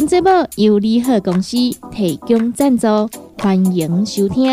本节目由利好公司提供赞助，欢迎收听。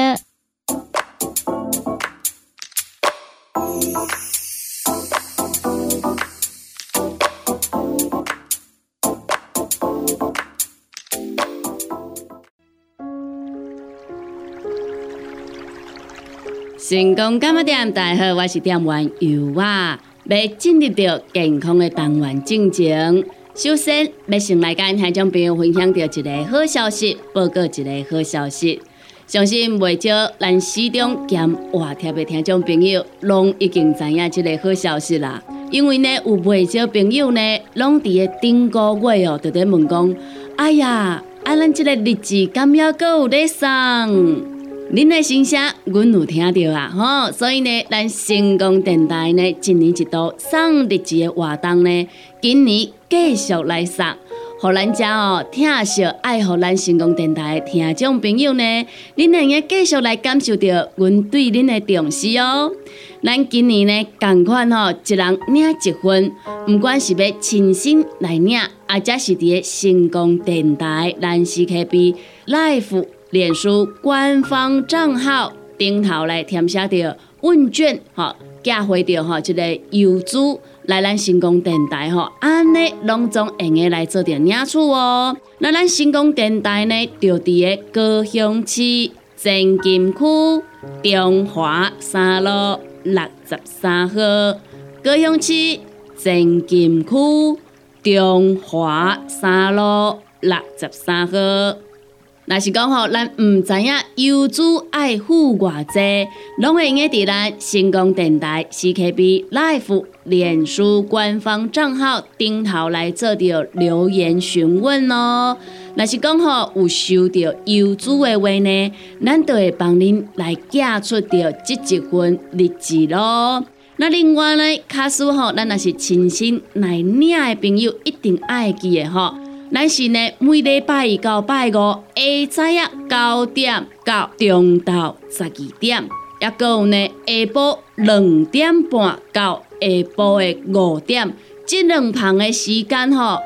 成功干么店，大家好，我是店员尤啊，要进入到健康的单元进程。首先，要先来跟听众朋友分享到一个好消息，报告一个好消息。相信未少咱市中兼话贴的听众朋友，拢已经知影这个好消息啦。因为呢，有未少朋友呢，拢伫个顶个月哦，就在问讲：哎呀，啊，咱这个日子敢要阁有咧送？恁的心声，阮有听到啊，吼！所以呢，咱成功电台呢，一年一度送日子的活动呢，今年继续来送，互咱遮哦，听惜爱护咱成功电台听众朋友呢，恁能够继续来感受到阮对恁的重视哦。咱今年呢，共款吼，一人领一份，毋管是要亲身来领，或者是伫个成功电台咱 CKB Life。脸书官方账号顶头来填写着问卷，吼，寄回着吼一个邮资来咱成功电台吼，安尼拢总会用个来做着领取哦。那咱成功电台呢，就伫个高雄市前金区中华三路六十三号，高雄市前金区中华三路六十三号。若是讲吼，咱毋知影邮资爱护偌济，拢会用个伫咱成功电台 CKB Life 脸书官方账号顶头来做着留言询问哦。若是讲吼有收到邮资的话呢，咱就会帮恁来寄出着即一份日志咯。那另外呢，卡数吼，咱若是亲身来领的朋友，一定爱记的吼。咱是呢，每礼拜一到拜五下早啊九点到中昼十二点，也有呢下晡两点半到下晡的五点，这两旁的时间吼，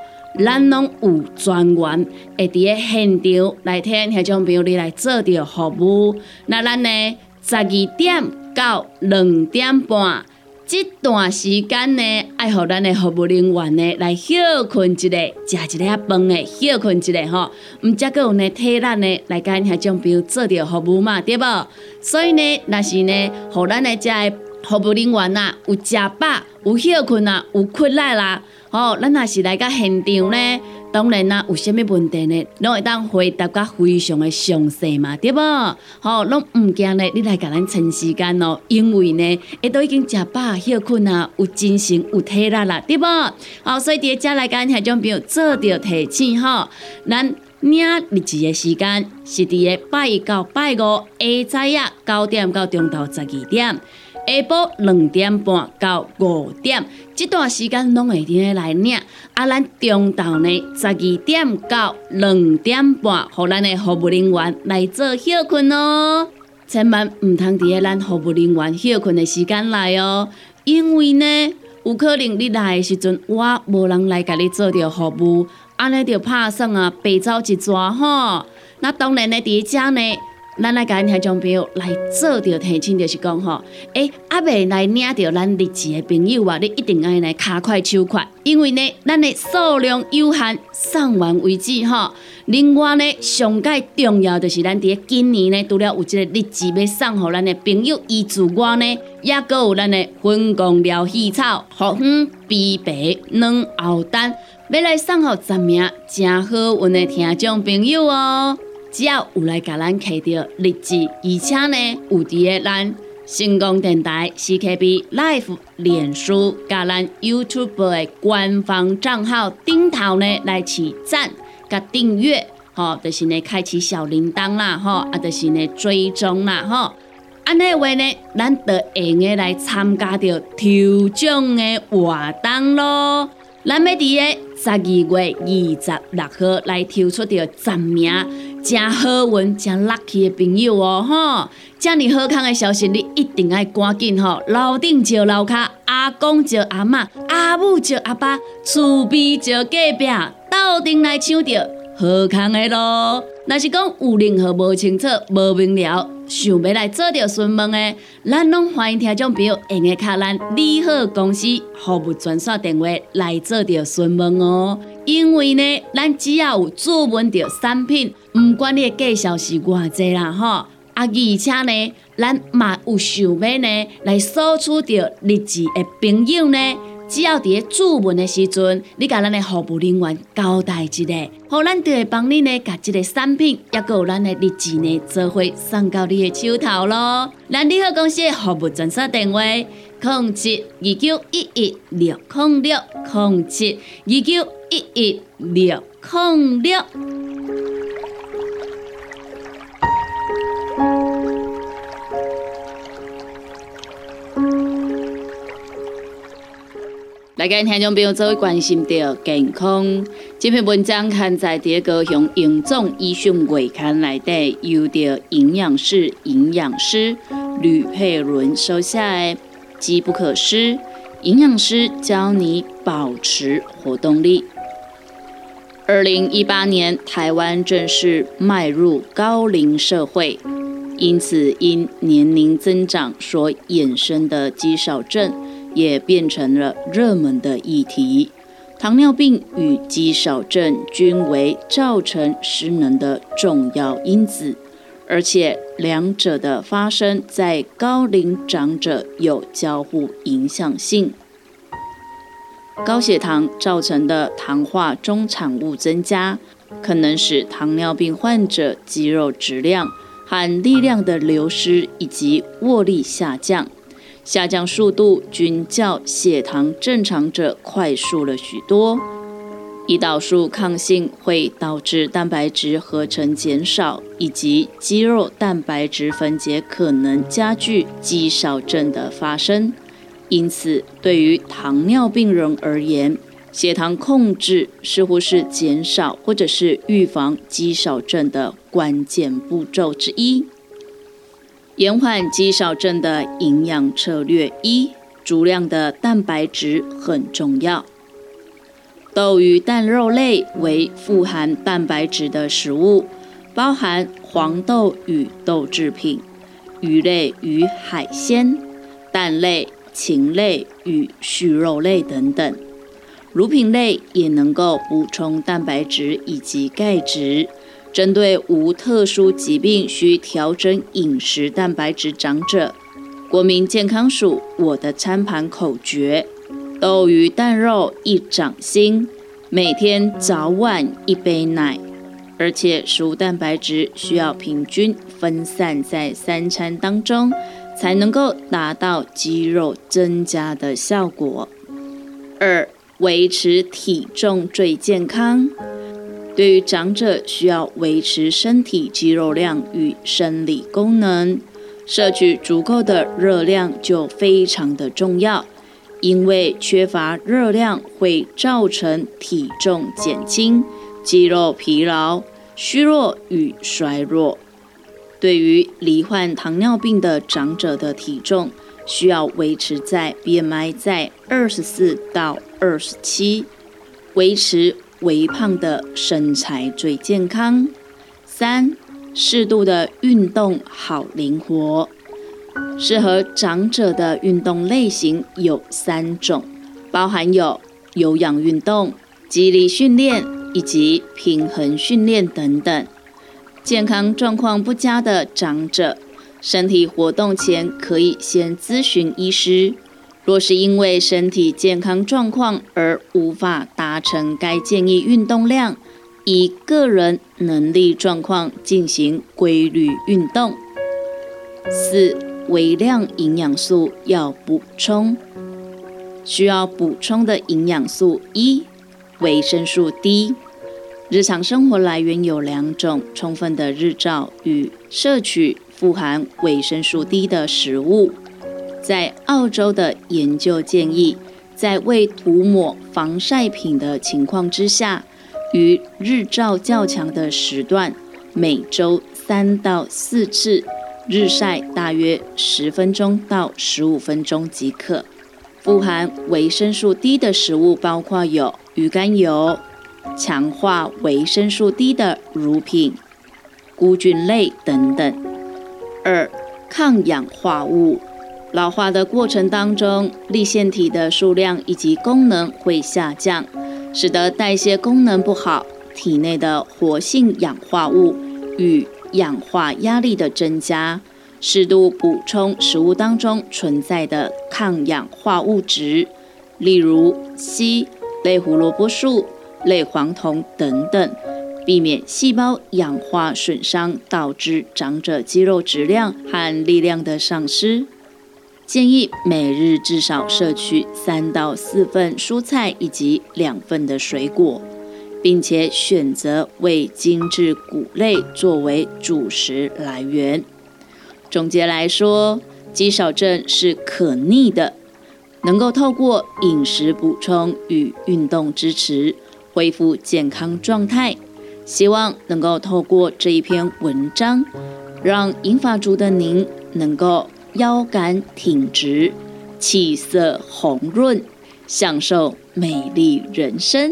咱拢有专员会伫个现场来听听众朋友你来做着服务。那咱呢十二点到两点半。这段时间呢，爱互咱的服务人员呢来休困一下，食一下饭的休困一下吼，毋则阁有呢替咱呢来甲遐种朋友做着服务嘛，对无？所以呢，若是呢，互咱的遮的服务人员啊，有食饱，有休困啊，有困力啦，吼，咱若是来到现场呢。当然啦，有啥物问题呢？拢会当回答甲非常的详细嘛，对无？吼，拢毋惊呢，你来甲咱趁时间哦，因为呢，下都已经食饱休困啊，有精神有体力啦，对无？好，所以伫遮来甲咱种朋友做着提醒吼，咱领日子的时间是伫个拜一到拜五下早啊九点到中昼十二点。下晡两点半到五点，这段时间拢会伫来领。啊，咱中昼呢十二点到两点半，互咱的服务人员来做休困哦。千万毋通伫个咱服务人员休困的时间来哦，因为呢，有可能你来的时阵，我无人来甲你做着服务，安尼就拍算啊，白走一抓吼。那当然呢，伫遮呢。咱来甲听众朋友来做着提醒，就是讲吼，诶，阿未来领着咱日子的朋友啊，你一定爱来卡快手快，因为呢，咱的数量有限，送完为止吼。另外呢，上界重要就是咱伫今年呢，除了有这个日子要送互咱的朋友以之外呢，也搁有咱的粉公疗细草、红粉、碧白两后单，要来送互十名真好运的听众朋友哦。只要有来甲咱摕到日志，而且呢有伫个咱成功电台 CKB Life 脸书甲咱 YouTube 的官方账号顶头呢来起赞甲订阅，吼，就是呢开启小铃铛啦，吼，啊，就是呢追踪啦，吼。安尼话呢，咱就会用来参加着抽奖的活动咯。咱要伫个十二月二十六号来抽出着十名真好运、真 lucky 的朋友哦，吼！遮尔好康的消息，你一定要赶紧吼！楼顶招楼卡，阿公招阿嬷，阿母招阿爸，厝边招隔壁，斗阵来抢着好康的咯。若是讲有任何无清楚、无明了，想要来做着询问的，咱拢欢迎听众朋友用个卡咱利好公司服务专线电话来做着询问哦。因为呢，咱只要有注文着产品，毋管你的介绍是偌济啦吼，啊而且呢，咱嘛有想要呢来索取着日志的朋友呢。只要伫咧注文的时阵，你甲咱的服务人员交代一下，好，咱就会帮你呢，甲这个产品，也有咱的日志呢，做伙送到你的手头咯。咱利好公司的服务专线电话：零七二九一一六零六零七二九一一六零六。来跟听众朋友做位关心到健康，这篇文章刊在第一个用营总医学月刊内底，由着营养师营养师吕佩伦收下的《机不可失》，营养师教你保持活动力。二零一八年，台湾正式迈入高龄社会，因此因年龄增长所衍生的肌少症。也变成了热门的议题。糖尿病与肌少症均为造成失能的重要因子，而且两者的发生在高龄长者有交互影响性。高血糖造成的糖化中产物增加，可能使糖尿病患者肌肉质量和力量的流失以及握力下降。下降速度均较血糖正常者快速了许多。胰岛素抗性会导致蛋白质合成减少，以及肌肉蛋白质分解可能加剧肌少症的发生。因此，对于糖尿病人而言，血糖控制似乎是减少或者是预防肌少症的关键步骤之一。延缓肌少症的营养策略一：足量的蛋白质很重要。豆与蛋肉类为富含蛋白质的食物，包含黄豆与豆制品、鱼类与海鲜、蛋类、禽类与畜肉类等等。乳品类也能够补充蛋白质以及钙质。针对无特殊疾病需调整饮食蛋白质长者，国民健康署我的餐盘口诀：豆鱼蛋肉一掌心，每天早晚一杯奶，而且食物蛋白质需要平均分散在三餐当中，才能够达到肌肉增加的效果。二、维持体重最健康。对于长者，需要维持身体肌肉量与生理功能，摄取足够的热量就非常的重要。因为缺乏热量会造成体重减轻、肌肉疲劳、虚弱与衰弱。对于罹患糖尿病的长者的体重，需要维持在 BMI 在二十四到二十七，维持。微胖的身材最健康。三、适度的运动好灵活。适合长者的运动类型有三种，包含有有氧运动、肌力训练以及平衡训练等等。健康状况不佳的长者，身体活动前可以先咨询医师。若是因为身体健康状况而无法达成该建议运动量，以个人能力状况进行规律运动。四、微量营养素要补充，需要补充的营养素一、维生素 D。日常生活来源有两种：充分的日照与摄取富含维生素 D 的食物。在澳洲的研究建议，在未涂抹防晒品的情况之下，于日照较强的时段，每周三到四次日晒，大约十分钟到十五分钟即可。富含维生素 D 的食物包括有鱼肝油、强化维生素 D 的乳品、菇菌类等等。二、抗氧化物。老化的过程当中，立腺体的数量以及功能会下降，使得代谢功能不好，体内的活性氧化物与氧化压力的增加。适度补充食物当中存在的抗氧化物质，例如硒、类胡萝卜素、类黄酮等等，避免细胞氧化损伤，导致长者肌肉质量和力量的丧失。建议每日至少摄取三到四份蔬菜以及两份的水果，并且选择为精致谷类作为主食来源。总结来说，肌少症是可逆的，能够透过饮食补充与运动支持恢复健康状态。希望能够透过这一篇文章，让银发族的您能够。腰杆挺直，气色红润，享受美丽人生。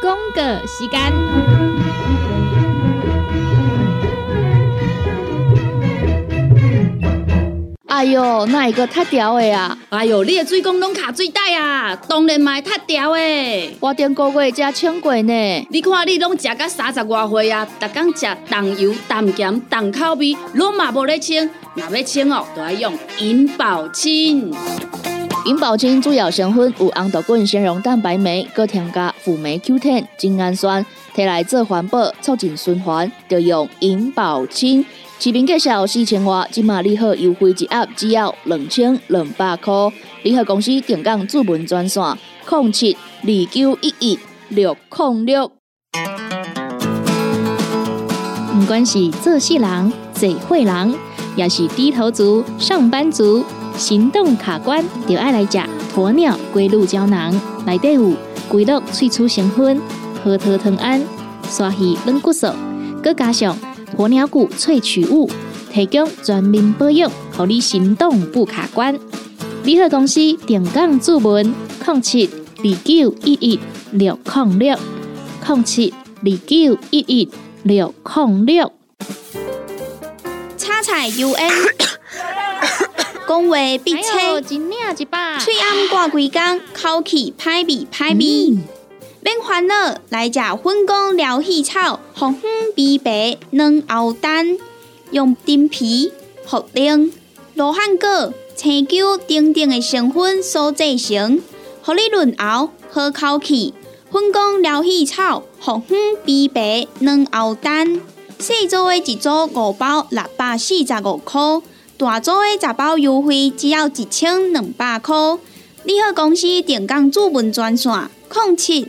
公个时间。哎哟，那一个太屌的呀！哎哟，你的水工拢卡水袋啊，当然嘛太屌的。我顶个月才称过呢。你看你拢食到三十外岁啊，逐天食重油、重咸、重口味，拢嘛无咧称。若要称哦，都要用银保清。银保清主要成分有红豆根、纤溶蛋白酶，搁添加辅酶 Q10、精氨酸，摕来做环保、促进循环，就用银保清。市面介绍四千瓦，今马礼盒优惠一盒只要两千两百块。联合公司定岗主文专线：零七二九一一六零六。不管是做事人、嘴会人，也是低头族、上班族、行动卡关，就爱来食鸵鸟龟鹿胶囊。内底有龟鹿萃取成分，核桃藤胺、刷鱼软骨素，佮加上。鸵鸟骨萃取物提供全面保养，让你行动不卡关。联合公司电杠注文：零七二九一一六零六零七二九一一六零六。叉彩 U N，讲话必清，嘴暗挂几工，口气歹味歹味。免烦恼，来食粉工疗气草，红粉碧白软喉丹，用丁皮、茯苓、罗汉果、青椒等等的成分所制成，合你润喉好口气。粉工疗气草，红粉碧白软喉丹，细组的一组五包六百四十五块，大组的十包优惠只要一千两百块。你好，公司电工主文专线：零七。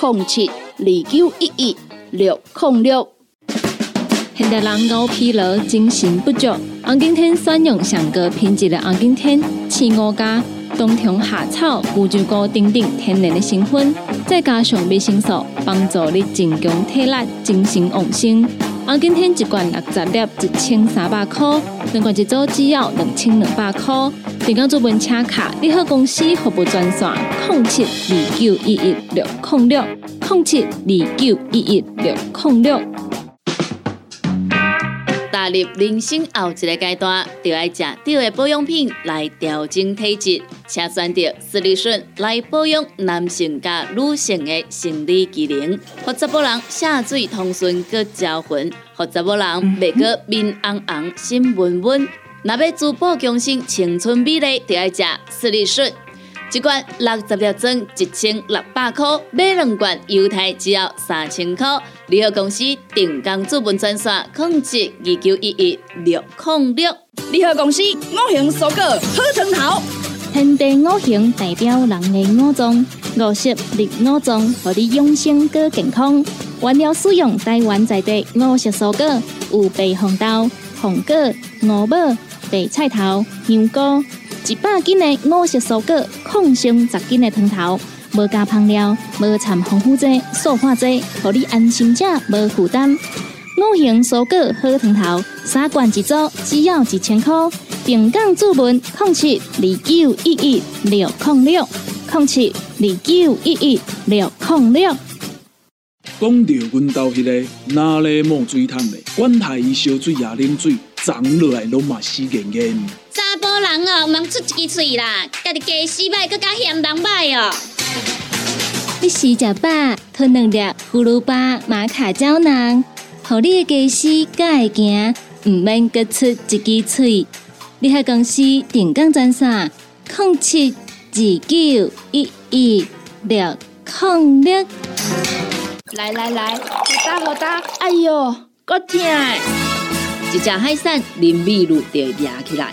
空七二九一一六空六。现代人熬疲劳、精神不足，红景天选用上个品质的红景天青五加冬虫夏草、乌鸡膏等等天然的成分，再加上维生素，帮助你增强体力、精神旺盛。红景天一罐六十粒，一千三百块；两罐一组只要两千两百块。点讲做门车卡，你好公司服务专线：零七二九一一六零六零七二九一一六零六。踏入人生后一个阶段，就要食对的保养品来调整体质，请选择斯利顺来保养男性加女性的生理机能，或者某人下水通顺个招魂，或者某人袂个面红红心温温。若要珠宝强身、青春美丽，就要食斯利顺。一罐六十粒装，一千六百块；买两罐，犹太只要三千块。联合公司定岗资本专线：控制二九一一六零六。联合公司五行蔬果好汤头，天地五行代表人的五脏，五色绿五脏，让你养生更健康。原料使用台湾在地五色蔬果，有白红豆、红果、五宝、白菜头、香菇。一百斤的五色蔬果，抗性十斤的汤头，无加香料，无掺防腐剂、塑化剂，让你安心吃，无负担。五行蔬果好汤头，三罐一组，只要一千块。平港注文控七二九一一六控六控七二九一一六控六。讲到阮兜迄个哪里冒水桶的，管他伊烧水也啉水，长落来拢嘛死严严。查甫人哦，毋通出一支嘴啦，家己家洗歹，更加嫌人歹哦。你食食饱，吞两粒葫芦巴、马卡胶囊，互你的家洗才会行，毋免各出一支嘴。你喺公司定岗赚啥？空七二九一一六空六。来来来，好打好打，哎哟，够痛！一只海扇林密路就压起来，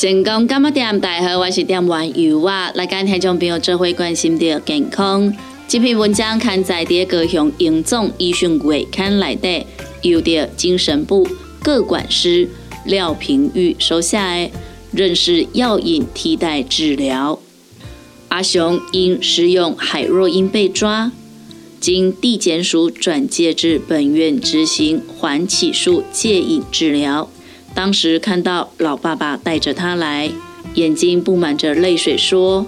成功干么店？大家好，我是店员尤啊。来跟听众朋友做会关心的健康。这篇文章刊载在高雄营总医讯会刊内底，由的精神部各管师廖平玉收下的认识药引替代治疗。阿雄因使用海洛因被抓，经地检署转介至本院执行缓起诉戒瘾治疗。当时看到老爸爸带着他来，眼睛布满着泪水，说：“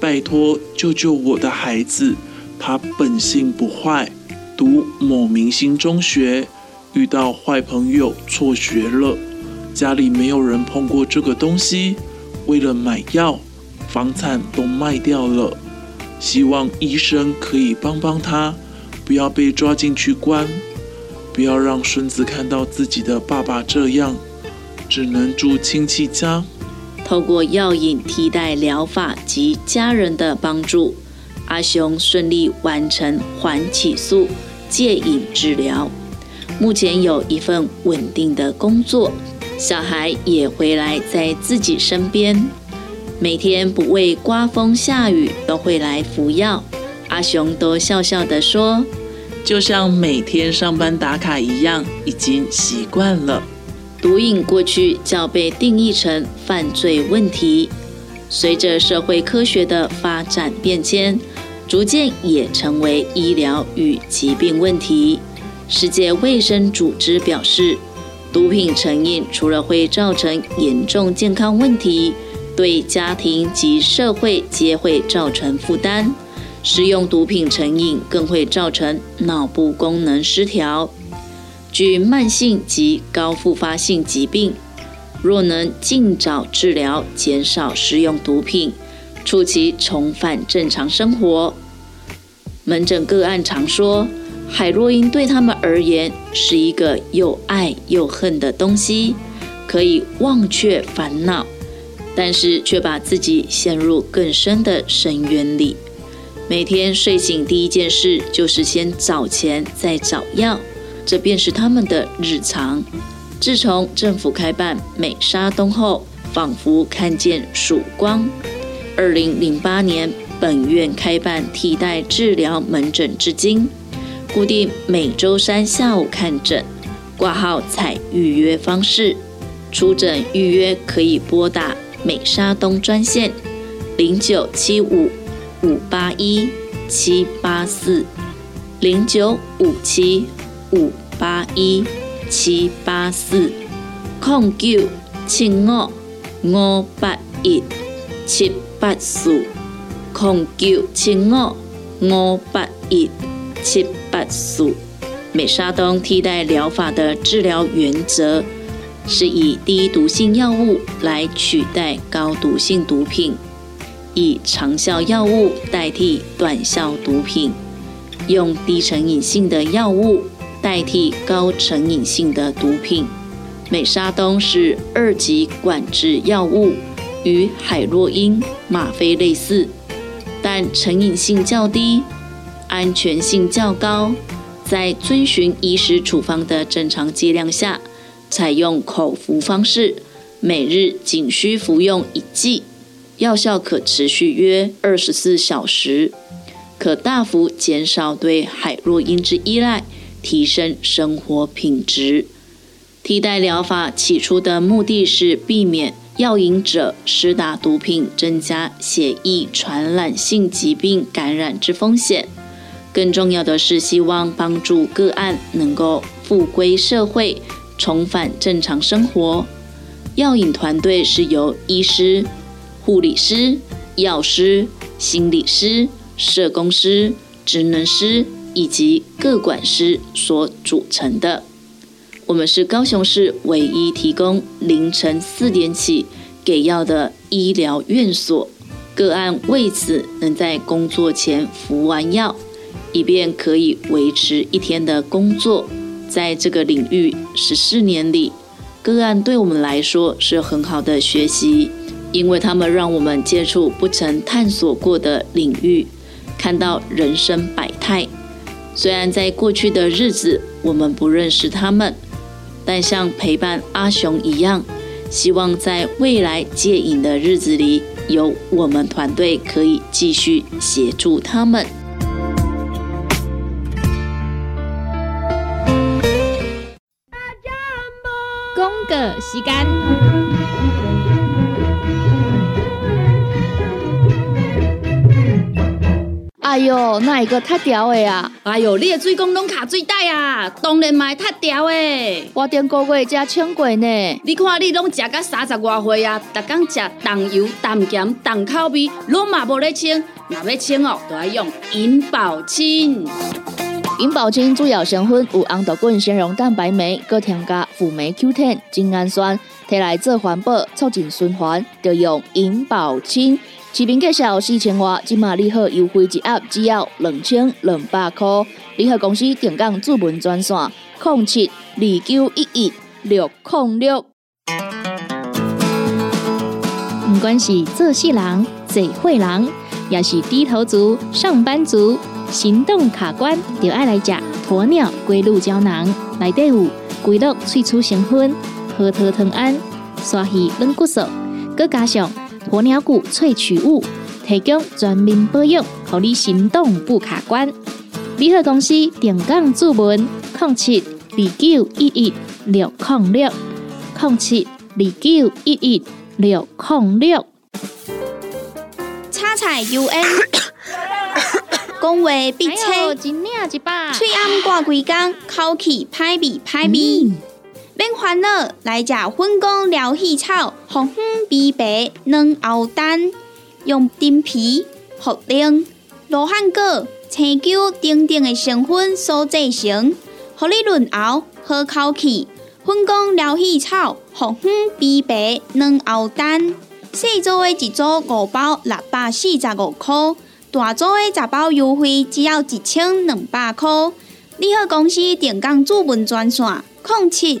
拜托救救我的孩子，他本性不坏，读某明星中学，遇到坏朋友辍学了，家里没有人碰过这个东西，为了买药，房产都卖掉了，希望医生可以帮帮他，不要被抓进去关，不要让孙子看到自己的爸爸这样。”只能住亲戚家。透过药引替代疗法及家人的帮助，阿雄顺利完成缓起诉戒瘾治疗。目前有一份稳定的工作，小孩也回来在自己身边，每天不畏刮风下雨都会来服药。阿雄都笑笑的说：“就像每天上班打卡一样，已经习惯了。”毒瘾过去较被定义成犯罪问题，随着社会科学的发展变迁，逐渐也成为医疗与疾病问题。世界卫生组织表示，毒品成瘾除了会造成严重健康问题，对家庭及社会皆会造成负担。使用毒品成瘾更会造成脑部功能失调。具慢性及高复发性疾病，若能尽早治疗，减少使用毒品，促其重返正常生活。门诊个案常说，海洛因对他们而言是一个又爱又恨的东西，可以忘却烦恼，但是却把自己陷入更深的深渊里。每天睡醒第一件事就是先找钱，再找药。这便是他们的日常。自从政府开办美沙东后，仿佛看见曙光。二零零八年，本院开办替代治疗门诊，至今固定每周三下午看诊。挂号采预约方式。出诊预约可以拨打美沙东专线零九七五五八一七八四零九五七五八一七八四空九七五五八一七八四空九七五五八一七八四。美沙酮替代疗法的治疗原则。是以低毒性药物来取代高毒性毒品，以长效药物代替短效毒品，用低成瘾性的药物代替高成瘾性的毒品。美沙东是二级管制药物，与海洛因、吗啡类似，但成瘾性较低，安全性较高，在遵循医师处方的正常剂量下。采用口服方式，每日仅需服用一剂，药效可持续约二十四小时，可大幅减少对海洛因之依赖，提升生活品质。替代疗法起初的目的是避免药瘾者施打毒品，增加血液传染性疾病感染之风险。更重要的是，希望帮助个案能够复归社会。重返正常生活。药引团队是由医师、护理师、药师、心理师、社工师、职能师以及各管师所组成的。我们是高雄市唯一提供凌晨四点起给药的医疗院所。个案为此能在工作前服完药，以便可以维持一天的工作。在这个领域十四年里，个案对我们来说是很好的学习，因为他们让我们接触不曾探索过的领域，看到人生百态。虽然在过去的日子我们不认识他们，但像陪伴阿雄一样，希望在未来戒瘾的日子里，有我们团队可以继续协助他们。个时间。哟，那一个太屌的啊！哎哟，你的水工拢卡水袋啊，当然嘛太屌的。我顶个月才称过呢。你看你拢食到三十外岁啊，逐天食重油、重咸、重口味，拢嘛无咧称。若要称哦，都要用银保清。银保清主要成分有红豆根、纤溶蛋白酶，搁添加辅酶 Q10、精氨酸，摕来做环保、促进循环，就用银保清。市面介绍四千瓦，今马利好优惠一盒只要两千两百块。利好公司定岗主文专线：零七二九一一六零六。不管是做事人、做会人，也是低头族、上班族。行动卡关，就爱来吃鸵鸟龟鹿胶囊，内底有龟鹿萃取成分，核桃藤胺、刷鱼软骨素，佮加上鸵鸟骨萃取物，提供全面保养，让你行动不卡关。联合公司定岗注文：零七二九一一六零六零七二九一一六零六。叉彩 UN。讲话必切，嘴暗挂几工，口气歹味歹味。免烦恼，来食粉工疗气草，红粉枇杷软藕丹，用丁皮、茯苓、罗汉果、青椒等等的成分所制成，合你润喉好口气。粉工疗气草，红粉枇杷软藕丹，细组的一组五包，六百四十五块。大组的十包优惠只要一千两百块。你好，公司电工主文专线：零七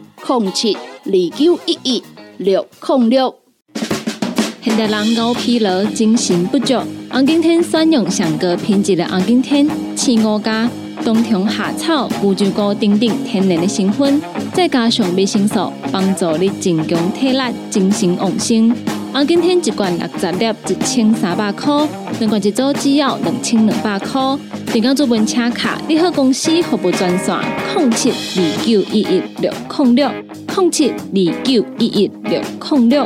零七二九一一六零六。现代人熬疲劳、精神不足，红景天选用上个品质的红景天，青五加冬虫夏草、乌鸡膏等等天然的成分，再加上维生素，帮助你增强体力、精神旺盛。红景天一罐六十粒，一千三百块；两罐一组，只要两千两百块。订购做文车卡，你好公司服务专线：零七二九一一六零六零七二九一一六零六。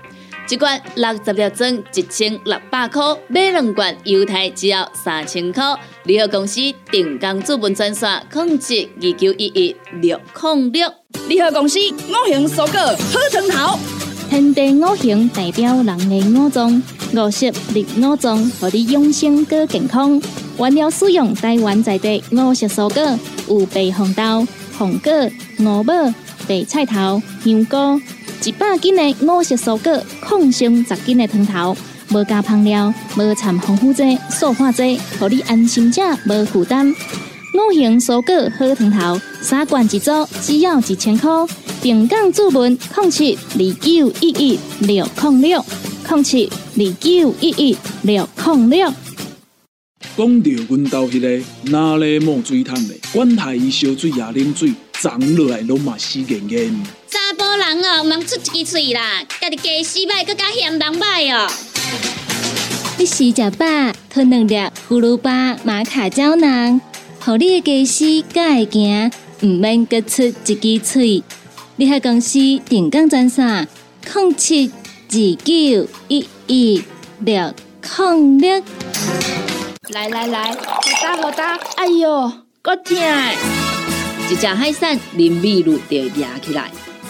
一罐六十粒装，一千六百块；买两罐，犹太只要三千块。联合公司定岗资本专线：控制二九一一六零六。联合公司五行蔬果好成头，天地五行代表人的五脏，五色绿五脏，让你养生更健康。原料使用台湾在地五色蔬果，有白红豆、红果、五宝、白菜头、香菇。一百斤的五色蔬果，抗性十斤的汤头，无加香料，无掺防腐剂、塑化剂，让你安心吃，无负担。五行蔬果好汤头，三罐一组，只要一千块。平港注文：零七二九一一六零六零七二九一一六零六。讲到阮兜迄个哪里冒水桶的，管他伊烧水也啉水，长落来拢嘛死严严。查甫人哦，毋通出一支喙啦，家己加洗歹，更加嫌人歹哦。你食食饱，吞两粒葫芦巴、马卡胶囊，互你的家丝才会行，毋免各出一支喙。你喺公司定岗赚啥？零七二九一一六零六。来来来，好打好打，哎哟，够痛！一只海扇淋米露就压起来，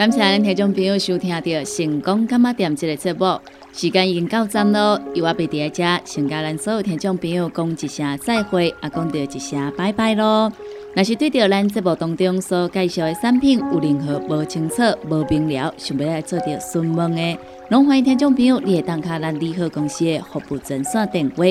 感谢咱听众朋友收听到成功干妈店这个节目，时间已经到站咯，由我贝伫在遮，先甲咱所有听众朋友讲一声再会，也讲到一声拜拜咯。若是对着咱节目当中所介绍的产品有任何无清楚、无明了，想要来做着询问的，拢欢迎听众朋友你会打卡咱利好公司的服务专线电话，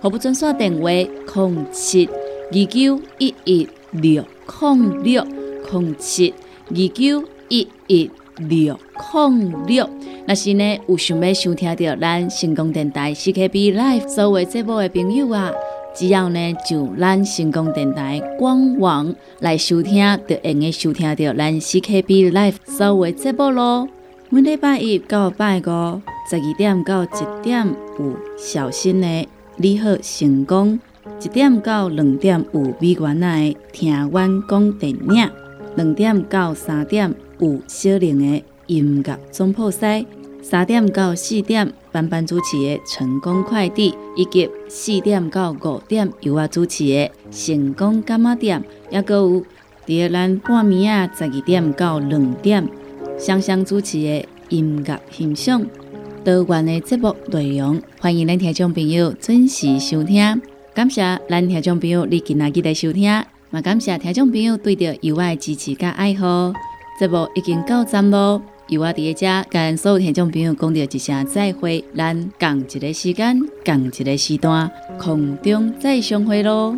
服务专线电话：零七二九一一六零六零七二九。一一六零六，若是呢有想要收听到咱成功电台 CKB Life 所有节目的朋友啊，只要呢就咱成功电台官网来收听，就会用收听到咱 CKB Life 所有节目咯。每礼拜一到拜五十二点到一点有小新的你好成功，一点到两点有美元的听阮讲电影，两点到三点。有小玲的音乐总铺塞，三点到四点班班主持的成功快递，以及四点到五点由我主持的成功干妈店，也阁有第咱半暝啊十二点到两点双双主持的音乐欣赏，多元的节目内容，欢迎咱听众朋友准时收听。感谢咱听众朋友你今仔日的收听，也感谢听众朋友对着有爱支持甲爱好。节目已经到站咯，由我伫遮跟所有听众朋友讲着一声再会，咱共一个时间，共一个时段，空中再相会咯。